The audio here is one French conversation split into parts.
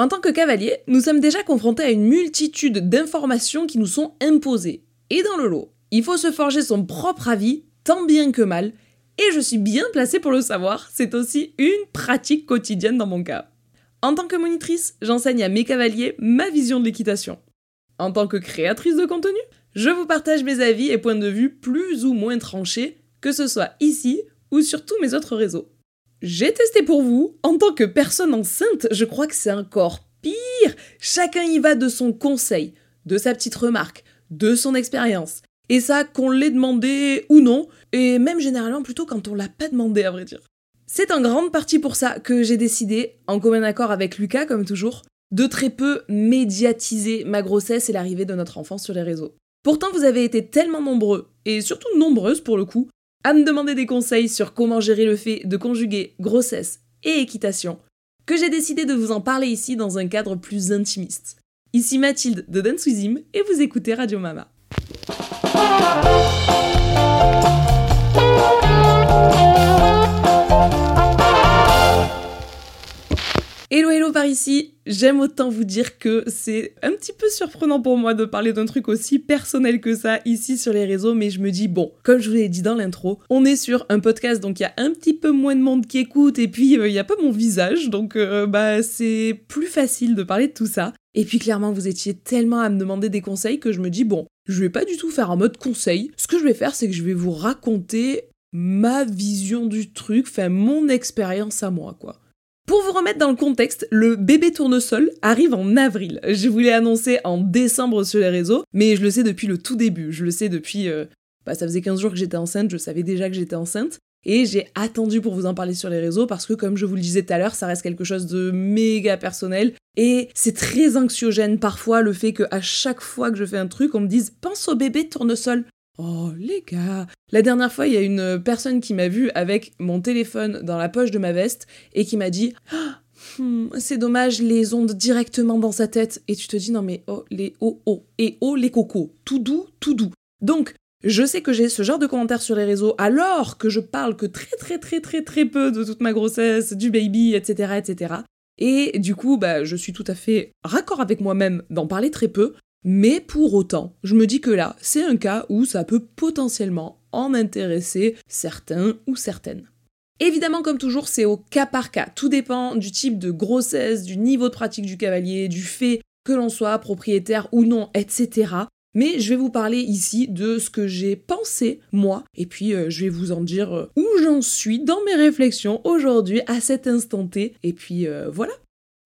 En tant que cavalier, nous sommes déjà confrontés à une multitude d'informations qui nous sont imposées. Et dans le lot, il faut se forger son propre avis, tant bien que mal, et je suis bien placée pour le savoir, c'est aussi une pratique quotidienne dans mon cas. En tant que monitrice, j'enseigne à mes cavaliers ma vision de l'équitation. En tant que créatrice de contenu, je vous partage mes avis et points de vue plus ou moins tranchés, que ce soit ici ou sur tous mes autres réseaux. J'ai testé pour vous, en tant que personne enceinte, je crois que c'est encore pire. Chacun y va de son conseil, de sa petite remarque, de son expérience. Et ça, qu'on l'ait demandé ou non, et même généralement plutôt quand on l'a pas demandé à vrai dire. C'est en grande partie pour ça que j'ai décidé, en commun accord avec Lucas comme toujours, de très peu médiatiser ma grossesse et l'arrivée de notre enfant sur les réseaux. Pourtant, vous avez été tellement nombreux, et surtout nombreuses pour le coup, à me demander des conseils sur comment gérer le fait de conjuguer grossesse et équitation, que j'ai décidé de vous en parler ici dans un cadre plus intimiste. Ici Mathilde de Dance et vous écoutez Radio Mama. Hello hello par ici, j'aime autant vous dire que c'est un petit peu surprenant pour moi de parler d'un truc aussi personnel que ça ici sur les réseaux, mais je me dis bon, comme je vous l'ai dit dans l'intro, on est sur un podcast donc il y a un petit peu moins de monde qui écoute et puis euh, il n'y a pas mon visage donc euh, bah c'est plus facile de parler de tout ça. Et puis clairement vous étiez tellement à me demander des conseils que je me dis bon, je vais pas du tout faire un mode conseil. Ce que je vais faire c'est que je vais vous raconter ma vision du truc, enfin mon expérience à moi quoi. Pour vous remettre dans le contexte, le bébé tournesol arrive en avril. Je voulais annoncer en décembre sur les réseaux, mais je le sais depuis le tout début. Je le sais depuis... Euh, bah, ça faisait 15 jours que j'étais enceinte, je savais déjà que j'étais enceinte. Et j'ai attendu pour vous en parler sur les réseaux parce que, comme je vous le disais tout à l'heure, ça reste quelque chose de méga personnel. Et c'est très anxiogène parfois le fait qu'à chaque fois que je fais un truc, on me dise Pense au bébé tournesol. Oh les gars La dernière fois, il y a une personne qui m'a vu avec mon téléphone dans la poche de ma veste et qui m'a dit ah, hmm, c'est dommage, les ondes directement dans sa tête. Et tu te dis non mais oh les oh oh et oh les cocos, tout doux, tout doux. Donc je sais que j'ai ce genre de commentaires sur les réseaux alors que je parle que très très très très très peu de toute ma grossesse, du baby, etc. etc. Et du coup, bah, je suis tout à fait raccord avec moi-même d'en parler très peu, mais pour autant, je me dis que là, c'est un cas où ça peut potentiellement en intéresser certains ou certaines. Évidemment, comme toujours, c'est au cas par cas. Tout dépend du type de grossesse, du niveau de pratique du cavalier, du fait que l'on soit propriétaire ou non, etc. Mais je vais vous parler ici de ce que j'ai pensé, moi, et puis euh, je vais vous en dire euh, où j'en suis dans mes réflexions aujourd'hui, à cet instant T, et puis euh, voilà.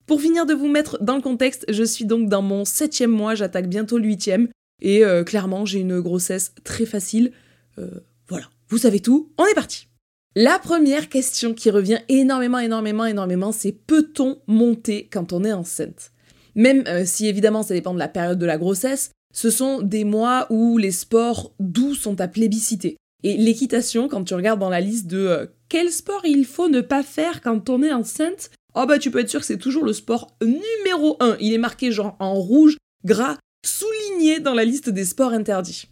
Pour finir de vous mettre dans le contexte, je suis donc dans mon septième mois, j'attaque bientôt le huitième, et euh, clairement j'ai une grossesse très facile. Euh, voilà, vous savez tout, on est parti. La première question qui revient énormément, énormément, énormément, c'est peut-on monter quand on est enceinte? Même euh, si évidemment ça dépend de la période de la grossesse, ce sont des mois où les sports doux sont à plébisciter. Et l'équitation, quand tu regardes dans la liste de quel sport il faut ne pas faire quand on est enceinte, oh bah tu peux être sûr que c'est toujours le sport numéro 1. Il est marqué genre en rouge, gras, souligné dans la liste des sports interdits.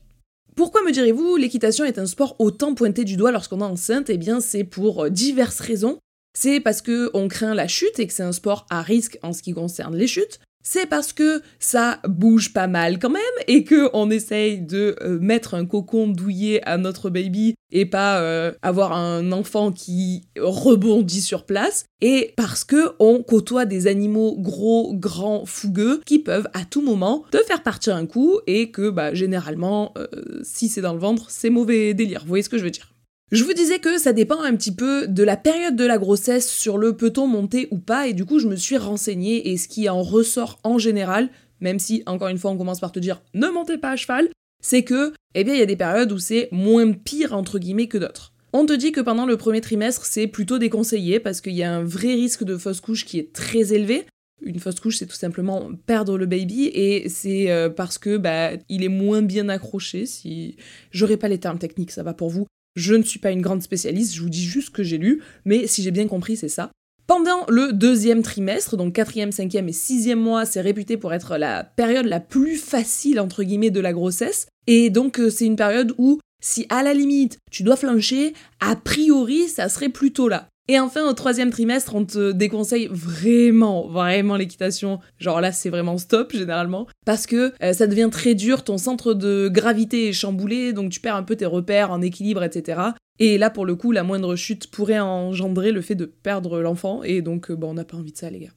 Pourquoi me direz-vous l'équitation est un sport autant pointé du doigt lorsqu'on est enceinte? Eh bien c'est pour euh, diverses raisons. C'est parce que on craint la chute et que c'est un sport à risque en ce qui concerne les chutes c'est parce que ça bouge pas mal quand même et que on essaye de euh, mettre un cocon douillet à notre baby et pas euh, avoir un enfant qui rebondit sur place et parce que on côtoie des animaux gros, grands, fougueux qui peuvent à tout moment te faire partir un coup et que bah généralement euh, si c'est dans le ventre, c'est mauvais délire. Vous voyez ce que je veux dire? Je vous disais que ça dépend un petit peu de la période de la grossesse sur le peut-on monter ou pas, et du coup je me suis renseignée, et ce qui en ressort en général, même si encore une fois on commence par te dire ne montez pas à cheval, c'est que, eh bien il y a des périodes où c'est moins pire entre guillemets que d'autres. On te dit que pendant le premier trimestre c'est plutôt déconseillé parce qu'il y a un vrai risque de fausse couche qui est très élevé, une fausse couche, c'est tout simplement perdre le baby et c'est euh, parce que bah il est moins bien accroché. Si j'aurais pas les termes techniques, ça va pour vous. Je ne suis pas une grande spécialiste, je vous dis juste ce que j'ai lu, mais si j'ai bien compris, c'est ça. Pendant le deuxième trimestre, donc quatrième, cinquième et sixième mois, c'est réputé pour être la période la plus facile, entre guillemets, de la grossesse. Et donc, euh, c'est une période où, si à la limite, tu dois flancher, a priori, ça serait plutôt là. Et enfin, au troisième trimestre, on te déconseille vraiment, vraiment l'équitation. Genre là, c'est vraiment stop généralement. Parce que euh, ça devient très dur, ton centre de gravité est chamboulé, donc tu perds un peu tes repères en équilibre, etc. Et là, pour le coup, la moindre chute pourrait engendrer le fait de perdre l'enfant. Et donc, euh, bon, on n'a pas envie de ça, les gars.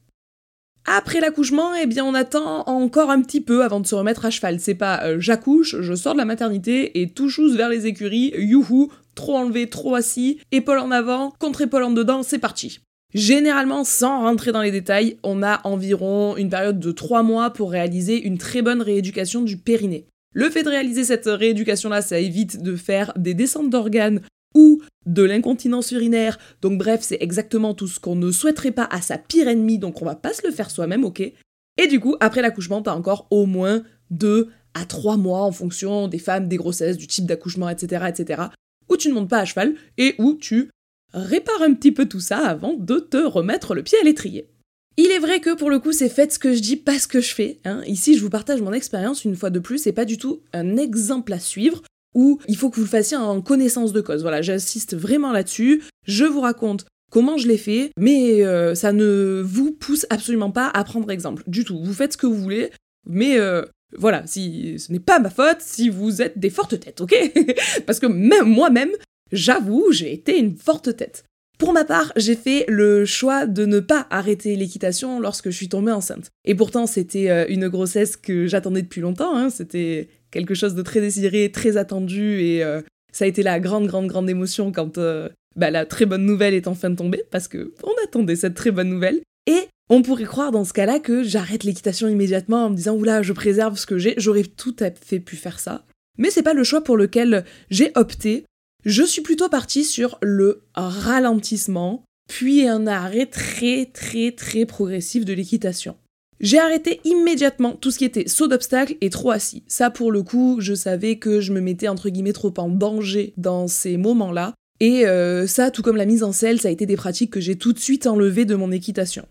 Après l'accouchement, eh bien, on attend encore un petit peu avant de se remettre à cheval. C'est pas euh, j'accouche, je sors de la maternité et tout chose vers les écuries, youhou, trop enlevé, trop assis, épaule en avant, contre-épaule en dedans, c'est parti. Généralement, sans rentrer dans les détails, on a environ une période de 3 mois pour réaliser une très bonne rééducation du périnée. Le fait de réaliser cette rééducation-là, ça évite de faire des descentes d'organes ou de l'incontinence urinaire. Donc bref, c'est exactement tout ce qu'on ne souhaiterait pas à sa pire ennemie, donc on va pas se le faire soi-même, ok? Et du coup, après l'accouchement, t'as encore au moins 2 à 3 mois en fonction des femmes, des grossesses, du type d'accouchement, etc., etc., où tu ne montes pas à cheval et où tu répares un petit peu tout ça avant de te remettre le pied à l'étrier. Il est vrai que pour le coup, c'est fait ce que je dis, pas ce que je fais. Hein. Ici, je vous partage mon expérience une fois de plus, c'est pas du tout un exemple à suivre où il faut que vous le fassiez en connaissance de cause. Voilà, j'insiste vraiment là-dessus. Je vous raconte comment je l'ai fait, mais euh, ça ne vous pousse absolument pas à prendre exemple du tout. Vous faites ce que vous voulez, mais euh, voilà, si ce n'est pas ma faute si vous êtes des fortes têtes, ok? Parce que même moi-même, j'avoue, j'ai été une forte tête. Pour ma part, j'ai fait le choix de ne pas arrêter l'équitation lorsque je suis tombée enceinte. Et pourtant, c'était euh, une grossesse que j'attendais depuis longtemps, hein. c'était quelque chose de très désiré, très attendu, et euh, ça a été la grande, grande, grande émotion quand euh, bah, la très bonne nouvelle est enfin tombée, parce que on attendait cette très bonne nouvelle. Et on pourrait croire dans ce cas-là que j'arrête l'équitation immédiatement en me disant oula, je préserve ce que j'ai. J'aurais tout à fait pu faire ça. Mais c'est pas le choix pour lequel j'ai opté. Je suis plutôt partie sur le ralentissement, puis un arrêt très très très progressif de l'équitation. J'ai arrêté immédiatement tout ce qui était saut d'obstacle et trop assis. Ça, pour le coup, je savais que je me mettais entre guillemets trop en danger dans ces moments-là. Et euh, ça, tout comme la mise en selle, ça a été des pratiques que j'ai tout de suite enlevées de mon équitation.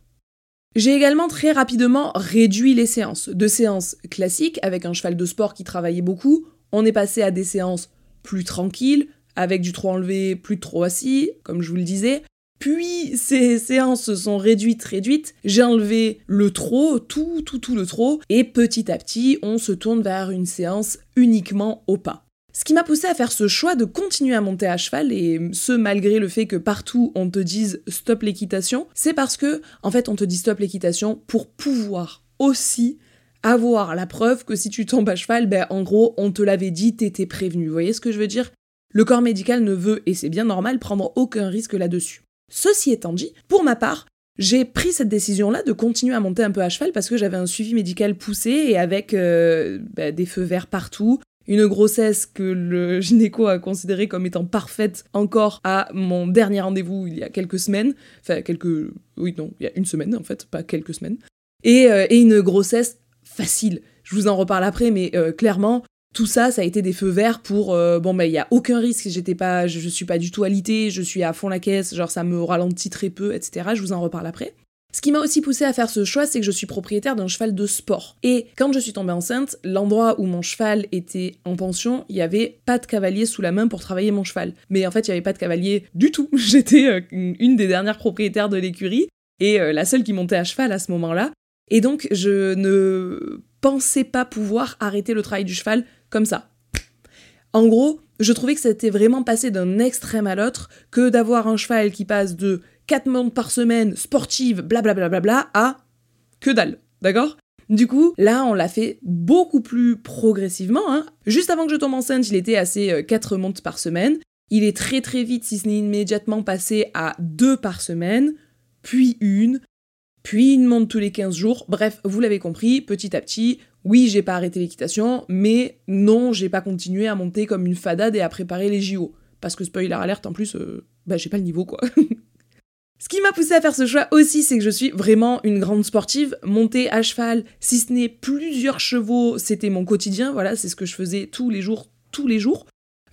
J'ai également très rapidement réduit les séances. De séances classiques, avec un cheval de sport qui travaillait beaucoup, on est passé à des séances plus tranquilles, avec du trop enlevé, plus de trop assis, comme je vous le disais. Puis ces séances se sont réduites, réduites. J'ai enlevé le trop, tout, tout, tout le trop, et petit à petit, on se tourne vers une séance uniquement au pas. Ce qui m'a poussé à faire ce choix de continuer à monter à cheval, et ce malgré le fait que partout on te dise stop l'équitation, c'est parce que, en fait, on te dit stop l'équitation pour pouvoir aussi avoir la preuve que si tu tombes à cheval, ben en gros, on te l'avait dit, t'étais prévenu. Vous voyez ce que je veux dire? Le corps médical ne veut, et c'est bien normal, prendre aucun risque là-dessus. Ceci étant dit, pour ma part, j'ai pris cette décision-là de continuer à monter un peu à cheval parce que j'avais un suivi médical poussé et avec euh, ben, des feux verts partout, une grossesse que le gynéco a considérée comme étant parfaite encore à mon dernier rendez-vous il y a quelques semaines. Enfin, quelques. Oui, non, il y a une semaine en fait, pas quelques semaines. Et, euh, une grossesse facile. Je vous en reparle après, mais euh, clairement, tout ça, ça a été des feux verts pour euh, bon ben il y a aucun risque, j'étais pas, je, je, suis pas du tout alité, je suis à fond la caisse, genre ça me ralentit très peu, etc. Je vous en reparle après. Ce qui m'a aussi poussé à faire ce choix, c'est que je suis propriétaire d'un cheval de sport. Et quand je suis tombée enceinte, l'endroit où mon cheval était en pension, il y avait pas de cavalier sous la main pour travailler mon cheval. Mais en fait, il y avait pas de cavalier du tout. J'étais euh, une des dernières propriétaires de l'écurie et euh, la seule qui montait à cheval à ce moment-là. Et donc, je ne pensais pas pouvoir arrêter le travail du cheval comme ça. En gros, je trouvais que c'était vraiment passé d'un extrême à l'autre que d'avoir un cheval qui passe de 4 montes par semaine, sportive, blablabla, bla bla bla, à que dalle, d'accord? Du coup, là, on l'a fait beaucoup plus progressivement. Hein. Juste avant que je tombe enceinte, il était à ses 4 montes par semaine. Il est très très vite, si ce n'est immédiatement, passé à 2 par semaine, puis une, puis une monte tous les 15 jours. Bref, vous l'avez compris, petit à petit, oui, j'ai pas arrêté l'équitation, mais non, j'ai pas continué à monter comme une fadade et à préparer les JO. Parce que spoiler alerte, en plus, euh, bah j'ai pas le niveau quoi. Ce qui m'a poussé à faire ce choix aussi, c'est que je suis vraiment une grande sportive. Monter à cheval, si ce n'est plusieurs chevaux, c'était mon quotidien. Voilà, c'est ce que je faisais tous les jours, tous les jours.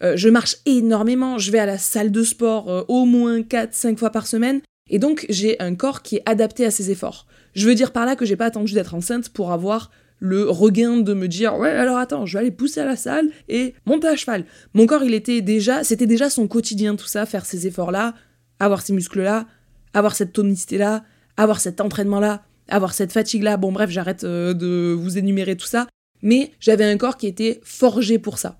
Euh, je marche énormément, je vais à la salle de sport euh, au moins 4-5 fois par semaine. Et donc, j'ai un corps qui est adapté à ces efforts. Je veux dire par là que j'ai pas attendu d'être enceinte pour avoir le regain de me dire ouais alors attends je vais aller pousser à la salle et monter à cheval mon corps il était déjà c'était déjà son quotidien tout ça faire ces efforts là avoir ces muscles-là, avoir cette tonicité-là, avoir cet entraînement-là, avoir cette fatigue-là. Bon, bref, j'arrête euh, de vous énumérer tout ça. Mais j'avais un corps qui était forgé pour ça.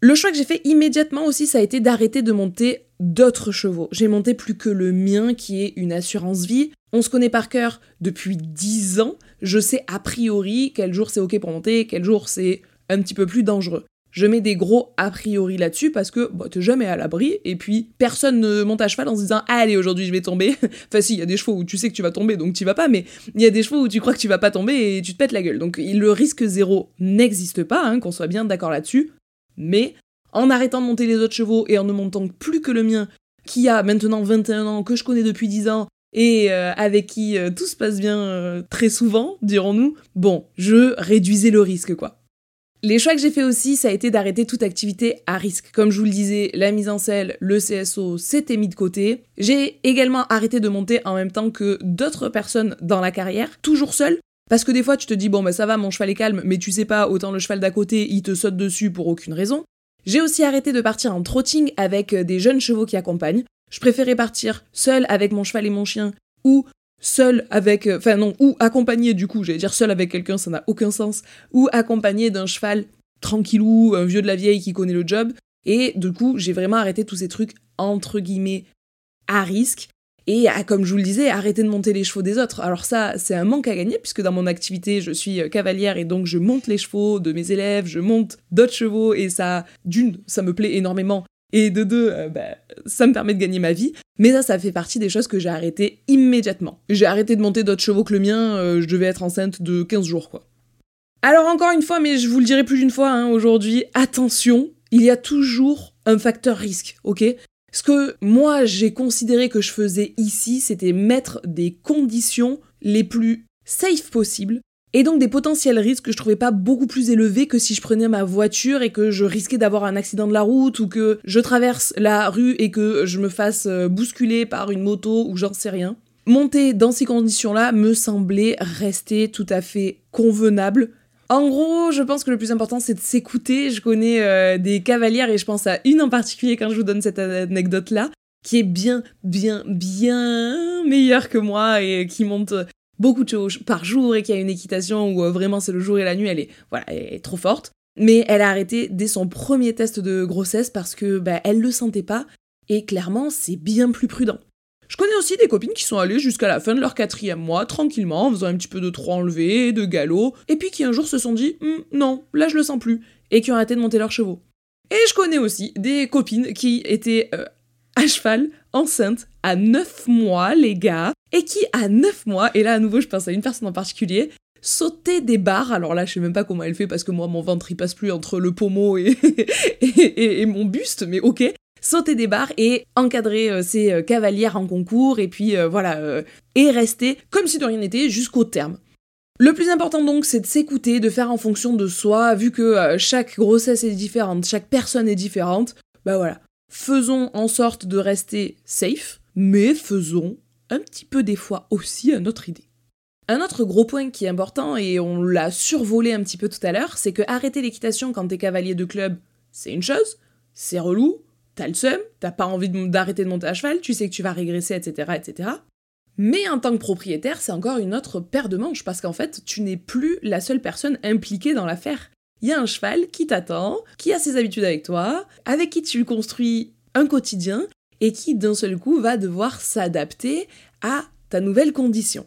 Le choix que j'ai fait immédiatement aussi, ça a été d'arrêter de monter d'autres chevaux. J'ai monté plus que le mien, qui est une assurance vie. On se connaît par cœur depuis 10 ans. Je sais a priori quel jour c'est ok pour monter, quel jour c'est un petit peu plus dangereux. Je mets des gros a priori là-dessus parce que bah, t'es jamais à l'abri et puis personne ne monte à cheval en se disant allez aujourd'hui je vais tomber. enfin si, il y a des chevaux où tu sais que tu vas tomber donc tu vas pas, mais il y a des chevaux où tu crois que tu vas pas tomber et tu te pètes la gueule. Donc le risque zéro n'existe pas, hein, qu'on soit bien d'accord là-dessus. Mais en arrêtant de monter les autres chevaux et en ne montant plus que le mien, qui a maintenant 21 ans, que je connais depuis 10 ans, et euh, avec qui euh, tout se passe bien euh, très souvent, dirons-nous, bon, je réduisais le risque, quoi. Les choix que j'ai fait aussi, ça a été d'arrêter toute activité à risque. Comme je vous le disais, la mise en selle, le CSO, c'était mis de côté. J'ai également arrêté de monter en même temps que d'autres personnes dans la carrière, toujours seul. Parce que des fois, tu te dis, bon, bah ça va, mon cheval est calme, mais tu sais pas, autant le cheval d'à côté, il te saute dessus pour aucune raison. J'ai aussi arrêté de partir en trotting avec des jeunes chevaux qui accompagnent. Je préférais partir seul avec mon cheval et mon chien, ou seul avec, euh, enfin non, ou accompagné du coup, j'allais dire seul avec quelqu'un, ça n'a aucun sens, ou accompagné d'un cheval tranquillou, un vieux de la vieille qui connaît le job. Et du coup, j'ai vraiment arrêté tous ces trucs entre guillemets à risque. Et comme je vous le disais, arrêter de monter les chevaux des autres. Alors ça, c'est un manque à gagner puisque dans mon activité, je suis euh, cavalière et donc je monte les chevaux de mes élèves, je monte d'autres chevaux et ça, d'une, ça me plaît énormément et de deux, euh, bah, ça me permet de gagner ma vie. Mais ça, ça fait partie des choses que j'ai arrêtées immédiatement. J'ai arrêté de monter d'autres chevaux que le mien, euh, je devais être enceinte de 15 jours, quoi. Alors encore une fois, mais je vous le dirai plus d'une fois hein, aujourd'hui, attention, il y a toujours un facteur risque, ok? Ce que moi j'ai considéré que je faisais ici, c'était mettre des conditions les plus safe possibles et donc des potentiels risques que je trouvais pas beaucoup plus élevés que si je prenais ma voiture et que je risquais d'avoir un accident de la route ou que je traverse la rue et que je me fasse euh, bousculer par une moto ou j'en sais rien. Monter dans ces conditions-là me semblait rester tout à fait convenable. En gros, je pense que le plus important c'est de s'écouter. Je connais euh, des cavalières et je pense à une en particulier quand je vous donne cette anecdote-là, qui est bien, bien, bien meilleure que moi et qui monte beaucoup de choses par jour et qu'il y a une équitation où euh, vraiment c'est le jour et la nuit, elle est, trop forte. Mais elle a arrêté dès son premier test de grossesse parce que bah, elle le sentait pas et clairement c'est bien plus prudent. Je connais aussi des copines qui sont allées jusqu'à la fin de leur quatrième mois tranquillement en faisant un petit peu de trois enlevés, de galop, et puis qui un jour se sont dit hum, non, là je le sens plus, et qui ont arrêté de monter leurs chevaux. Et je connais aussi des copines qui étaient euh, cheval, enceinte, à 9 mois, les gars, et qui, à 9 mois, et là à nouveau je pense à une personne en particulier, sautait des barres, alors là je sais même pas comment elle fait parce que moi mon ventre il passe plus entre le pommeau et, et, mon buste, mais ok, sauter des barres et encadrer euh, ses euh, cavalières en concours et puis euh, voilà, et rester comme si de rien n'était jusqu'au terme. Le plus important donc c'est de s'écouter, de faire en fonction de soi, vu que chaque grossesse est différente, chaque personne est différente, bah voilà, faisons en sorte de rester safe, mais faisons un petit peu des fois aussi à notre idée. Un autre gros point qui est important, et on l'a survolé un petit peu tout à l'heure, c'est que arrêter l'équitation quand t'es cavalier de club, c'est une chose, c'est relou, t'as le seum, t'as pas envie d'arrêter de, monter à cheval, tu sais que tu vas régresser, etc., etc. Mais en tant que propriétaire, c'est encore une autre paire de manches, parce qu'en fait, tu n'es plus la seule personne impliquée dans l'affaire. Il y a un cheval qui t'attend, qui a ses habitudes avec toi, avec qui tu construis un quotidien, et qui d'un seul coup va devoir s'adapter à ta nouvelle condition.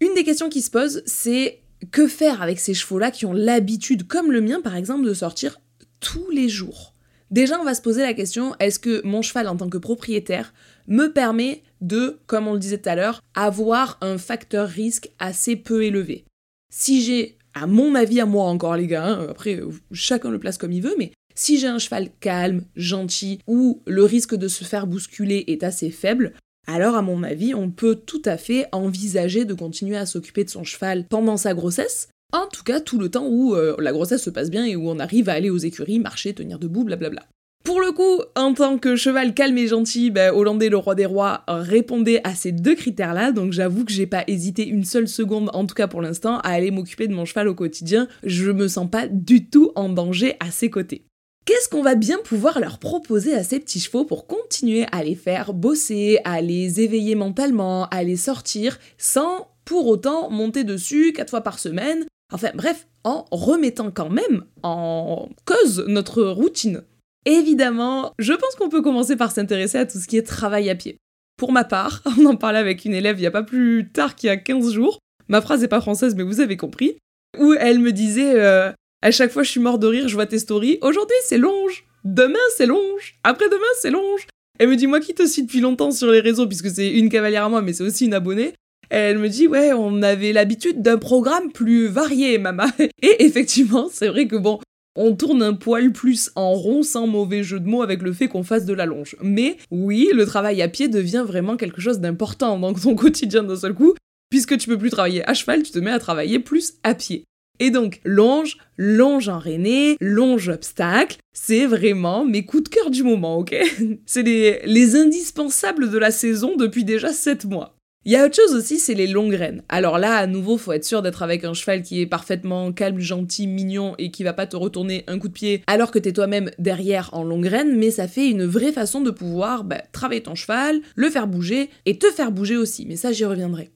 Une des questions qui se pose, c'est que faire avec ces chevaux-là qui ont l'habitude, comme le mien par exemple, de sortir tous les jours? Déjà, on va se poser la question, est-ce que mon cheval en tant que propriétaire me permet de, comme on le disait tout à l'heure, avoir un facteur risque assez peu élevé? Si j'ai, à mon avis, à moi encore les gars, hein, après chacun le place comme il veut, mais si j'ai un cheval calme, gentil, où le risque de se faire bousculer est assez faible, alors à mon avis, on peut tout à fait envisager de continuer à s'occuper de son cheval pendant sa grossesse, en tout cas tout le temps où euh, la grossesse se passe bien et où on arrive à aller aux écuries, marcher, tenir debout, blablabla. Pour le coup, en tant que cheval calme et gentil, ben, Hollandais le roi des rois répondait à ces deux critères-là, donc j'avoue que j'ai pas hésité une seule seconde, en tout cas pour l'instant, à aller m'occuper de mon cheval au quotidien. Je me sens pas du tout en danger à ses côtés. Qu'est-ce qu'on va bien pouvoir leur proposer à ces petits chevaux pour continuer à les faire bosser, à les éveiller mentalement, à les sortir sans pour autant monter dessus quatre fois par semaine? Enfin bref, en remettant quand même en cause notre routine. Évidemment, je pense qu'on peut commencer par s'intéresser à tout ce qui est travail à pied. Pour ma part, on en parlait avec une élève il n'y a pas plus tard qu'il y a 15 jours, ma phrase n'est pas française mais vous avez compris, où elle me disait euh, à chaque fois je suis mort de rire, je vois tes stories, aujourd'hui c'est longe, demain c'est longe, après-demain c'est longe. Elle me dit moi qui te suis depuis longtemps sur les réseaux puisque c'est une cavalière à moi mais c'est aussi une abonnée, elle me dit ouais, on avait l'habitude d'un programme plus varié, maman. Et effectivement, c'est vrai que bon, on tourne un poil plus en rond sans mauvais jeu de mots avec le fait qu'on fasse de la longe. Mais oui, le travail à pied devient vraiment quelque chose d'important dans ton quotidien d'un seul coup, puisque tu peux plus travailler à cheval, tu te mets à travailler plus à pied. Et donc, longe, longe enraînée, longe obstacle, c'est vraiment mes coups de cœur du moment, ok? C'est les, les indispensables de la saison depuis déjà 7 mois. Il y a autre chose aussi, c'est les longues graines. Alors là, à nouveau, faut être sûr d'être avec un cheval qui est parfaitement calme, gentil, mignon et qui va pas te retourner un coup de pied alors que t'es toi-même derrière en longue graine, mais ça fait une vraie façon de pouvoir bah, travailler ton cheval, le faire bouger et te faire bouger aussi. Mais ça, j'y reviendrai.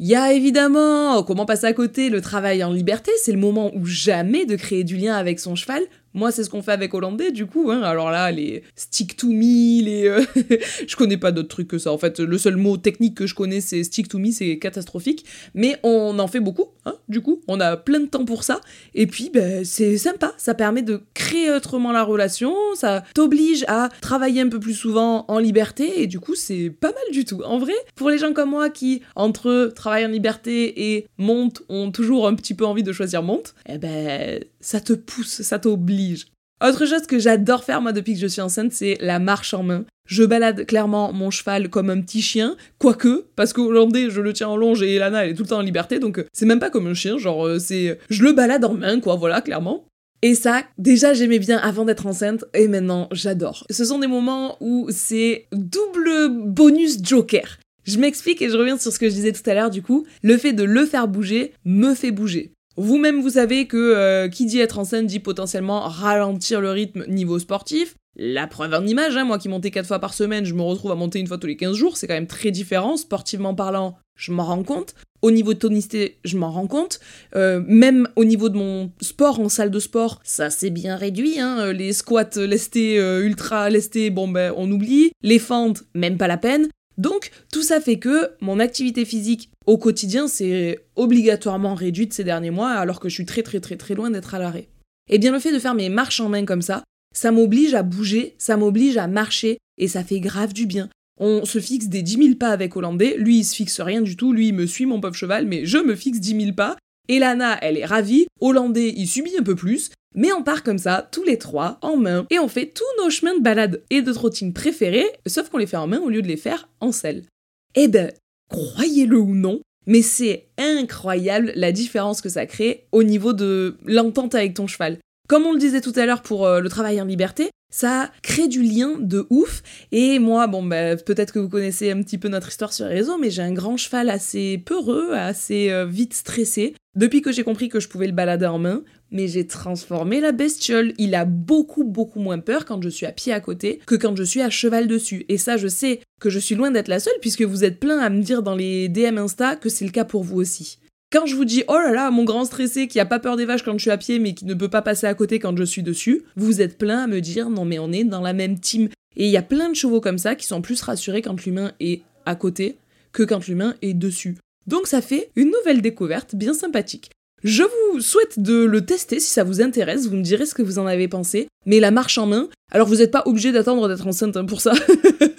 Il y a évidemment, comment passer à côté, le travail en liberté, c'est le moment où jamais de créer du lien avec son cheval, moi, c'est ce qu'on fait avec Hollandais, du coup. Hein. Alors là, les stick to me, les. Euh, je connais pas d'autres trucs que ça. En fait, le seul mot technique que je connais, c'est stick to me, c'est catastrophique. Mais on en fait beaucoup, hein, du coup. On a plein de temps pour ça. Et puis, ben, c'est sympa. Ça permet de créer autrement la relation. Ça t'oblige à travailler un peu plus souvent en liberté. Et du coup, c'est pas mal du tout. En vrai, pour les gens comme moi qui, entre travail en liberté et monte, ont toujours un petit peu envie de choisir monte, eh ben, ça te pousse, ça t'oblige. Autre chose que j'adore faire moi depuis que je suis enceinte, c'est la marche en main. Je balade clairement mon cheval comme un petit chien, quoique, parce qu'au Hollandais, je le tiens en longe et Elana, elle est tout le temps en liberté, donc euh, c'est même pas comme un chien, genre, euh, c'est. Je le balade en main, quoi, voilà, clairement. Et ça, déjà j'aimais bien avant d'être enceinte, et maintenant j'adore. Ce sont des moments où c'est double bonus joker. Je m'explique et je reviens sur ce que je disais tout à l'heure du coup. Le fait de le faire bouger me fait bouger. Vous-même, vous savez que euh, qui dit être enceinte dit potentiellement ralentir le rythme niveau sportif. La preuve en image, hein, moi qui montais 4 fois par semaine, je me retrouve à monter une fois tous les 15 jours, c'est quand même très différent. Sportivement parlant, je m'en rends compte. Au niveau de tonicité, je m'en rends compte. Euh, même au niveau de mon sport en salle de sport, ça s'est bien réduit. Hein. Les squats lestés, euh, ultra lestés, bon ben on oublie. Les fentes, même pas la peine. Donc tout ça fait que mon activité physique au quotidien c'est obligatoirement réduite ces derniers mois alors que je suis très très très très loin d'être à l'arrêt. Et eh bien le fait de faire mes marches en main comme ça, ça m'oblige à bouger, ça m'oblige à marcher et ça fait grave du bien. On se fixe des 10 000 pas avec Hollandais, lui il se fixe rien du tout, lui il me suit mon pauvre cheval, mais je me fixe 10 000 pas. Elana, elle est ravie, Hollandais il subit un peu plus, mais on part comme ça, tous les trois, en main, et on fait tous nos chemins de balade et de trotting préférés, sauf qu'on les fait en main au lieu de les faire en selle. Eh ben, croyez-le ou non, mais c'est incroyable la différence que ça crée au niveau de l'entente avec ton cheval. Comme on le disait tout à l'heure pour euh, le travail en liberté, ça crée du lien de ouf. Et moi, bon, bah, peut-être que vous connaissez un petit peu notre histoire sur les réseaux, mais j'ai un grand cheval assez peureux, assez euh, vite stressé. Depuis que j'ai compris que je pouvais le balader en main, mais j'ai transformé la bestiole. Il a beaucoup, beaucoup moins peur quand je suis à pied à côté que quand je suis à cheval dessus. Et ça, je sais que je suis loin d'être la seule, puisque vous êtes plein à me dire dans les DM Insta que c'est le cas pour vous aussi. Quand je vous dis oh là là, mon grand stressé qui a pas peur des vaches quand je suis à pied mais qui ne peut pas passer à côté quand je suis dessus, vous êtes plein à me dire non mais on est dans la même team. Et il y a plein de chevaux comme ça qui sont plus rassurés quand l'humain est à côté que quand l'humain est dessus. Donc ça fait une nouvelle découverte bien sympathique. Je vous souhaite de le tester si ça vous intéresse, vous me direz ce que vous en avez pensé. Mais la marche en main, alors vous n'êtes pas obligé d'attendre d'être enceinte hein, pour ça.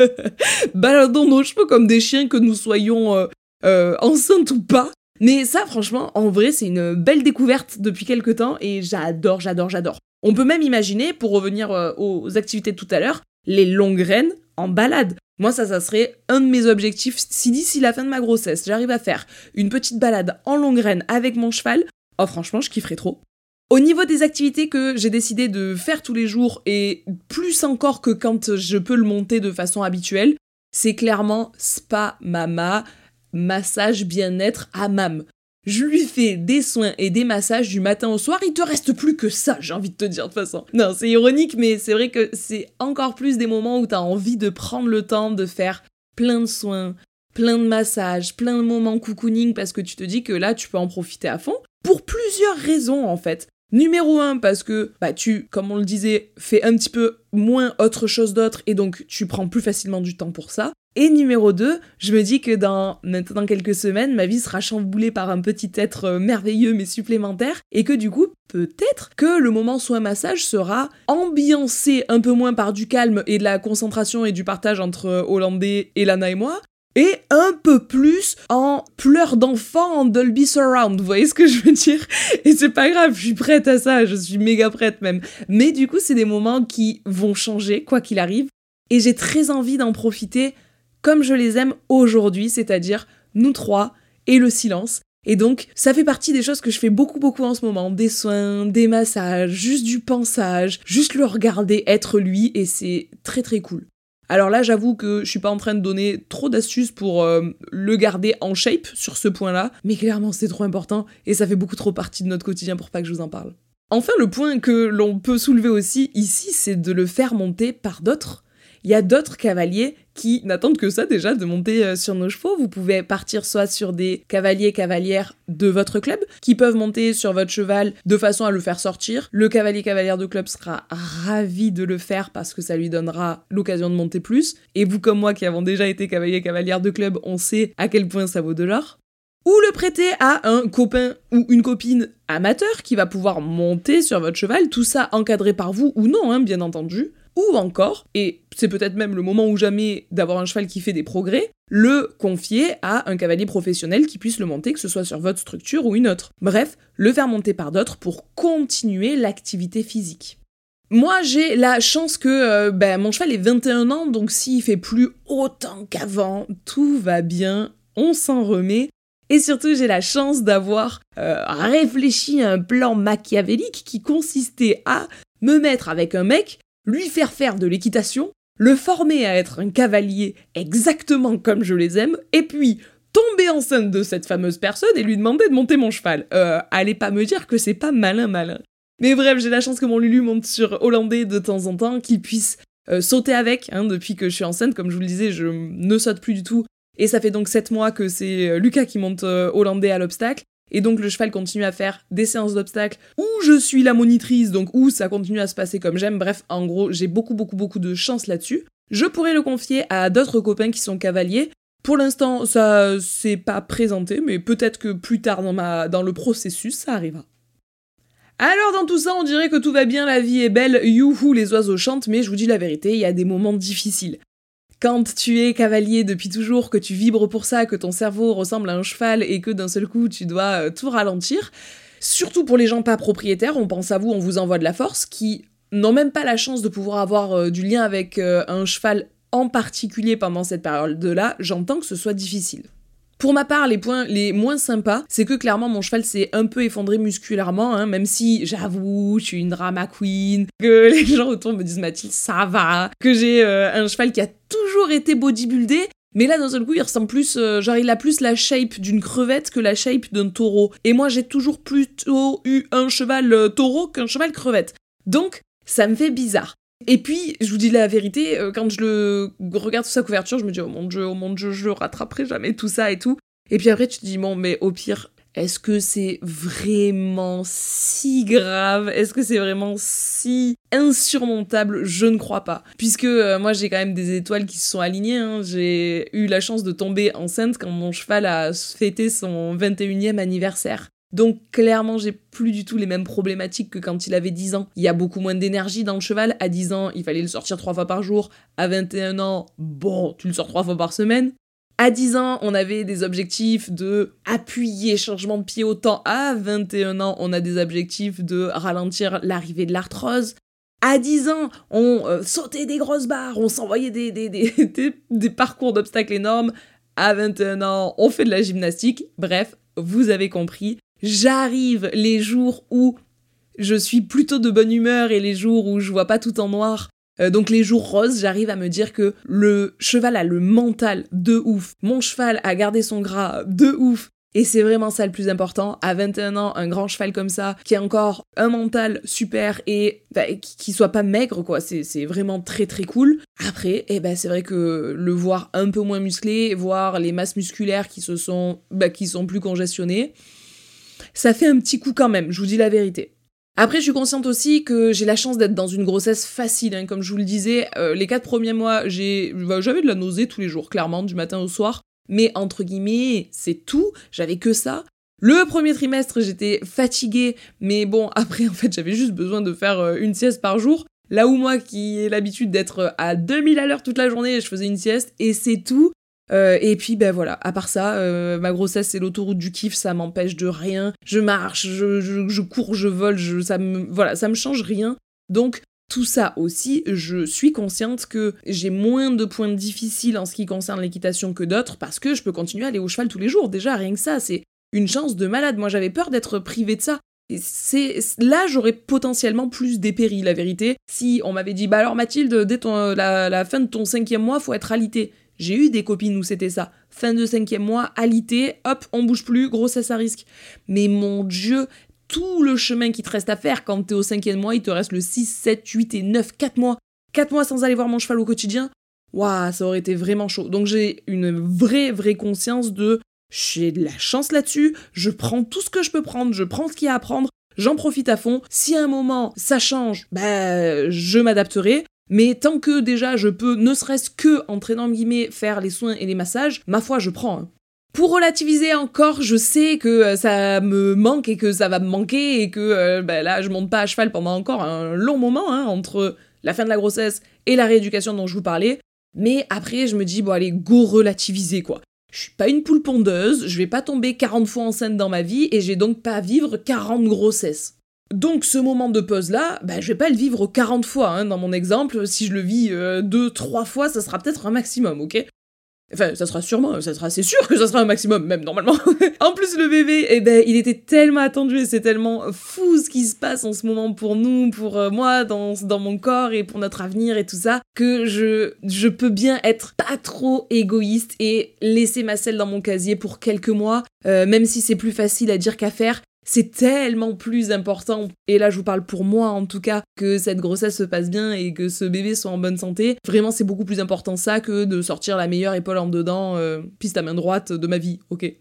Baladons nos chevaux comme des chiens que nous soyons euh, euh, enceintes ou pas. Mais ça, franchement, en vrai, c'est une belle découverte depuis quelques temps et j'adore, j'adore, j'adore. On peut même imaginer, pour revenir euh, aux activités de tout à l'heure, les longues graines en balade. Moi, ça, ça serait un de mes objectifs. Si d'ici la fin de ma grossesse, j'arrive à faire une petite balade en longue graine avec mon cheval, oh franchement, je kifferais trop. Au niveau des activités que j'ai décidé de faire tous les jours, et plus encore que quand je peux le monter de façon habituelle, c'est clairement spa mama, massage bien-être à mam. Je lui fais des soins et des massages du matin au soir, il te reste plus que ça, j'ai envie de te dire de toute façon. Non, c'est ironique, mais c'est vrai que c'est encore plus des moments où t'as envie de prendre le temps de faire plein de soins, plein de massages, plein de moments cocooning parce que tu te dis que là tu peux en profiter à fond pour plusieurs raisons en fait. Numéro 1 parce que bah tu comme on le disait fais un petit peu moins autre chose d'autre et donc tu prends plus facilement du temps pour ça. Et numéro 2, je me dis que dans maintenant quelques semaines, ma vie sera chamboulée par un petit être euh, merveilleux mais supplémentaire, et que du coup, peut-être que le moment soin massage sera ambiancé un peu moins par du calme et de la concentration et du partage entre euh, Hollandais et Lana et moi, et un peu plus en pleurs d'enfant en Dolby Surround, vous voyez ce que je veux dire? Et c'est pas grave, je suis prête à ça, je suis méga prête même. Mais du coup, c'est des moments qui vont changer, quoi qu'il arrive, et j'ai très envie d'en profiter comme je les aime aujourd'hui, c'est-à-dire nous trois et le silence. Et donc, ça fait partie des choses que je fais beaucoup, beaucoup en ce moment. Des soins, des massages, juste du pensage, juste le regarder être lui, et c'est très, très cool. Alors là, j'avoue que je suis pas en train de donner trop d'astuces pour euh, le garder en shape sur ce point-là, mais clairement, c'est trop important, et ça fait beaucoup trop partie de notre quotidien pour pas que je vous en parle. Enfin, le point que l'on peut soulever aussi ici, c'est de le faire monter par d'autres il y a d'autres cavaliers qui n'attendent que ça déjà de monter euh, sur nos chevaux. Vous pouvez partir soit sur des cavaliers cavalières de votre club qui peuvent monter sur votre cheval de façon à le faire sortir. Le cavalier cavalière de club sera ravi de le faire parce que ça lui donnera l'occasion de monter plus. Et vous comme moi qui avons déjà été cavalier cavalière de club, on sait à quel point ça vaut de l'or ou le prêter à un copain ou une copine amateur qui va pouvoir monter sur votre cheval, tout ça encadré par vous ou non, hein, bien entendu ou encore, et c'est peut-être même le moment ou jamais d'avoir un cheval qui fait des progrès, le confier à un cavalier professionnel qui puisse le monter, que ce soit sur votre structure ou une autre. Bref, le faire monter par d'autres pour continuer l'activité physique. Moi, j'ai la chance que euh, ben, mon cheval est 21 ans, donc s'il fait plus autant qu'avant, tout va bien, on s'en remet. Et surtout, j'ai la chance d'avoir euh, réfléchi à un plan machiavélique qui consistait à me mettre avec un mec lui faire faire de l'équitation, le former à être un cavalier exactement comme je les aime, et puis tomber enceinte de cette fameuse personne et lui demander de monter mon cheval. Euh, allez pas me dire que c'est pas malin malin. Mais bref, j'ai la chance que mon Lulu monte sur Hollandais de temps en temps, qu'il puisse euh, sauter avec, hein, depuis que je suis enceinte, comme je vous le disais, je ne saute plus du tout. Et ça fait donc 7 mois que c'est euh, Lucas qui monte Hollandais à l'obstacle. Et donc le cheval continue à faire des séances d'obstacles où je suis la monitrice, donc où ça continue à se passer comme j'aime. Bref, en gros, j'ai beaucoup beaucoup beaucoup de chance là-dessus. Je pourrais le confier à d'autres copains qui sont cavaliers. Pour l'instant, ça s'est pas présenté, mais peut-être que plus tard dans, dans le processus, ça arrivera. Alors dans tout ça, on dirait que tout va bien, la vie est belle, youhou, les oiseaux chantent, mais je vous dis la vérité, il y a des moments difficiles quand tu es cavalier depuis toujours, que tu vibres pour ça, que ton cerveau ressemble à un cheval et que d'un seul coup tu dois euh, tout ralentir, surtout pour les gens pas propriétaires, on pense à vous, on vous envoie de la force, qui n'ont même pas la chance de pouvoir avoir euh, du lien avec euh, un cheval en particulier pendant cette période-là, j'entends que ce soit difficile. Pour ma part, les points les moins sympas, c'est que clairement mon cheval s'est un peu effondré musculairement, hein, même si j'avoue, je suis une drama queen, que les gens autour me disent Mathilde, ça va, que j'ai un cheval qui a toujours été bodybuildé, mais là, d'un seul coup, il ressemble plus, euh, genre, il a plus la shape d'une crevette que la shape d'un taureau. Et moi, j'ai toujours plutôt eu un cheval euh, taureau qu'un cheval crevette. Donc, ça me fait bizarre. Et puis, je vous dis la vérité, euh, quand je le regarde sous sa couverture, je me dis, oh mon dieu, oh mon dieu, je rattraperai jamais tout ça et tout. Et puis après, tu te dis, bon, mais au pire, est-ce que c'est vraiment si grave? Est-ce que c'est vraiment si insurmontable? Je ne crois pas. Puisque euh, moi j'ai quand même des étoiles qui se sont alignées. Hein. J'ai eu la chance de tomber enceinte quand mon cheval a fêté son 21e anniversaire. Donc clairement, j'ai plus du tout les mêmes problématiques que quand il avait 10 ans. Il y a beaucoup moins d'énergie dans le cheval. À 10 ans, il fallait le sortir trois fois par jour. À 21 ans, bon, tu le sors trois fois par semaine. À 10 ans, on avait des objectifs de appuyer changement de pied autant. À 21 ans, on a des objectifs de ralentir l'arrivée de l'arthrose. À 10 ans, on euh, sautait des grosses barres, on s'envoyait des, parcours d'obstacles énormes. À 21 ans, on fait de la gymnastique. Bref, vous avez compris, J'arrive les jours où je suis plutôt de bonne humeur et les jours où je vois pas tout en noir. Euh, donc les jours roses, j'arrive à me dire que le cheval a le mental de ouf. Mon cheval a gardé son gras de ouf. Et c'est vraiment ça le plus important. À 21 ans, un grand cheval comme ça, qui a encore un mental super et bah, qui soit pas maigre, quoi. C'est vraiment très très cool. Après, eh ben, c'est vrai que le voir un peu moins musclé, voir les masses musculaires qui se sont, bah, qui sont plus congestionnées, ça fait un petit coup quand même, je vous dis la vérité. Après, je suis consciente aussi que j'ai la chance d'être dans une grossesse facile. Hein. Comme je vous le disais, euh, les quatre premiers mois, bah, j'avais de la nausée tous les jours, clairement, du matin au soir. Mais entre guillemets, c'est tout. J'avais que ça. Le premier trimestre, j'étais fatiguée, mais bon, après, en fait, j'avais juste besoin de faire euh, une sieste par jour. Là où moi, qui ai l'habitude d'être à 2000 à l'heure toute la journée, je faisais une sieste, et c'est tout. Euh, et puis ben voilà, à part ça, euh, ma grossesse c'est l'autoroute du kiff, ça m'empêche de rien. Je marche, je, je, cours, je vole, je, ça me voilà, ça me change rien. Donc tout ça aussi, je suis consciente que j'ai moins de points difficiles en ce qui concerne l'équitation que d'autres parce que je peux continuer à aller au cheval tous les jours. Déjà rien que ça, c'est une chance de malade. Moi j'avais peur d'être privée de ça. C'est là j'aurais potentiellement plus dépéri la vérité si on m'avait dit bah alors Mathilde dès la fin de ton cinquième mois faut être alité j'ai eu des copines où c'était ça. Fin de cinquième mois, alité, hop, on bouge plus, grossesse à risque. Mais mon Dieu, tout le chemin qui te reste à faire quand t'es au cinquième mois, il te reste le 6, 7, 8 et 9, 4 mois. 4 mois sans aller voir mon cheval au quotidien. Waouh, ça aurait été vraiment chaud. Donc j'ai une vraie, vraie conscience de j'ai de la chance là-dessus, je prends tout ce que je peux prendre, je prends ce qu'il y a à prendre, j'en profite à fond. Si à un moment ça change, ben je m'adapterai. Mais tant que déjà je peux, ne serait-ce que, entre guillemets, faire les soins et les massages, ma foi, je prends. Hein. Pour relativiser encore, je sais que euh, ça me manque et que ça va me manquer et que euh, ben là, je monte pas à cheval pendant encore un long moment hein, entre la fin de la grossesse et la rééducation dont je vous parlais. Mais après, je me dis, bon, allez, go relativiser quoi. Je suis pas une poule pondeuse, je vais pas tomber 40 fois enceinte dans ma vie et j'ai donc pas à vivre 40 grossesses. Donc ce moment de pause là, bah, je vais pas le vivre 40 fois hein, dans mon exemple. Si je le vis 2-3 euh, fois, ça sera peut-être un maximum, ok? Enfin, ça sera sûrement, ça sera, c'est sûr que ça sera un maximum, même normalement. en plus, le bébé, eh ben, il était tellement attendu et c'est tellement fou ce qui se passe en ce moment pour nous, pour euh, moi, dans, dans mon corps et pour notre avenir et tout ça, que je, je peux bien être pas trop égoïste et laisser ma selle dans mon casier pour quelques mois, euh, même si c'est plus facile à dire qu'à faire c'est tellement plus important, et là je vous parle pour moi en tout cas, que cette grossesse se passe bien et que ce bébé soit en bonne santé. Vraiment c'est beaucoup plus important ça que de sortir la meilleure épaule en dedans, euh, piste à main droite de ma vie, ok.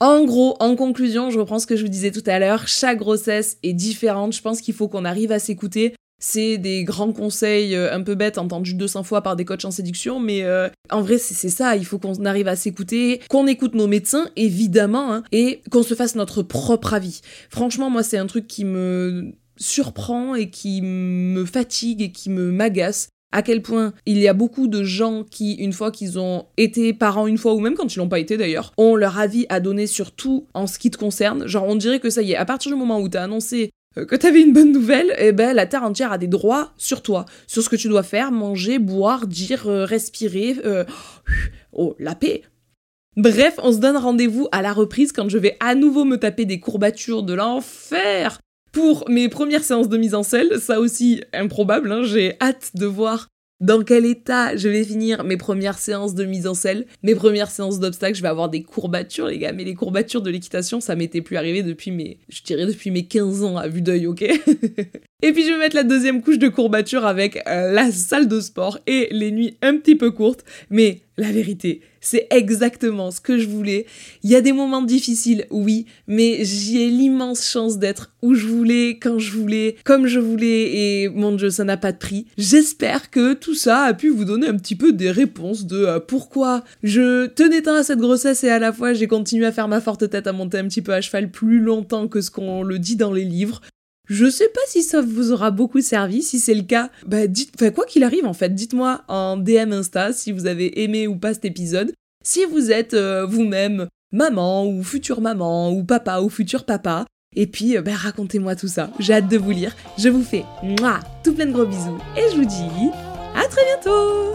En gros, en conclusion, je reprends ce que je vous disais tout à l'heure, chaque grossesse est différente, je pense qu'il faut qu'on arrive à s'écouter, c'est des grands conseils euh, un peu bêtes entendus 200 fois par des coachs en séduction, mais euh, en vrai c'est ça, il faut qu'on arrive à s'écouter, qu'on écoute nos médecins évidemment, hein, et qu'on se fasse notre propre avis. Franchement moi c'est un truc qui me surprend et qui me fatigue et qui me m'agace à quel point il y a beaucoup de gens qui, une fois qu'ils ont été parents une fois, ou même quand ils l'ont pas été d'ailleurs, ont leur avis à donner sur tout en ce qui te concerne. Genre on dirait que ça y est, à partir du moment où t'as annoncé que t'avais une bonne nouvelle, eh ben la terre entière a des droits sur toi, sur ce que tu dois faire, manger, boire, dire, euh, respirer, euh, oh la paix. Bref, on se donne rendez-vous à la reprise quand je vais à nouveau me taper des courbatures de l'enfer pour mes premières séances de mise en selle. Ça aussi improbable, hein, j'ai hâte de voir dans quel état je vais finir mes premières séances de mise en selle, mes premières séances d'obstacles, je vais avoir des courbatures les gars, mais les courbatures de l'équitation, ça m'était plus arrivé depuis mes, je dirais depuis mes 15 ans à vue d'œil, ok? Et puis je vais mettre la deuxième couche de courbatures avec euh, la salle de sport et les nuits un petit peu courtes, mais la vérité, c'est exactement ce que je voulais. Il y a des moments difficiles, oui, mais j'ai l'immense chance d'être où je voulais, quand je voulais, comme je voulais, et mon dieu, ça n'a pas de prix. J'espère que tout ça a pu vous donner un petit peu des réponses de euh, pourquoi je tenais tant à cette grossesse et à la fois j'ai continué à faire ma forte tête à monter un petit peu à cheval plus longtemps que ce qu'on le dit dans les livres. Je sais pas si ça vous aura beaucoup servi. Si c'est le cas, bah dites, enfin, quoi qu'il arrive en fait, dites-moi en DM Insta si vous avez aimé ou pas cet épisode. Si vous êtes euh, vous-même maman ou future maman ou papa ou futur papa. Et puis, bah, racontez-moi tout ça. J'ai hâte de vous lire. Je vous fais moi tout plein de gros bisous et je vous dis à très bientôt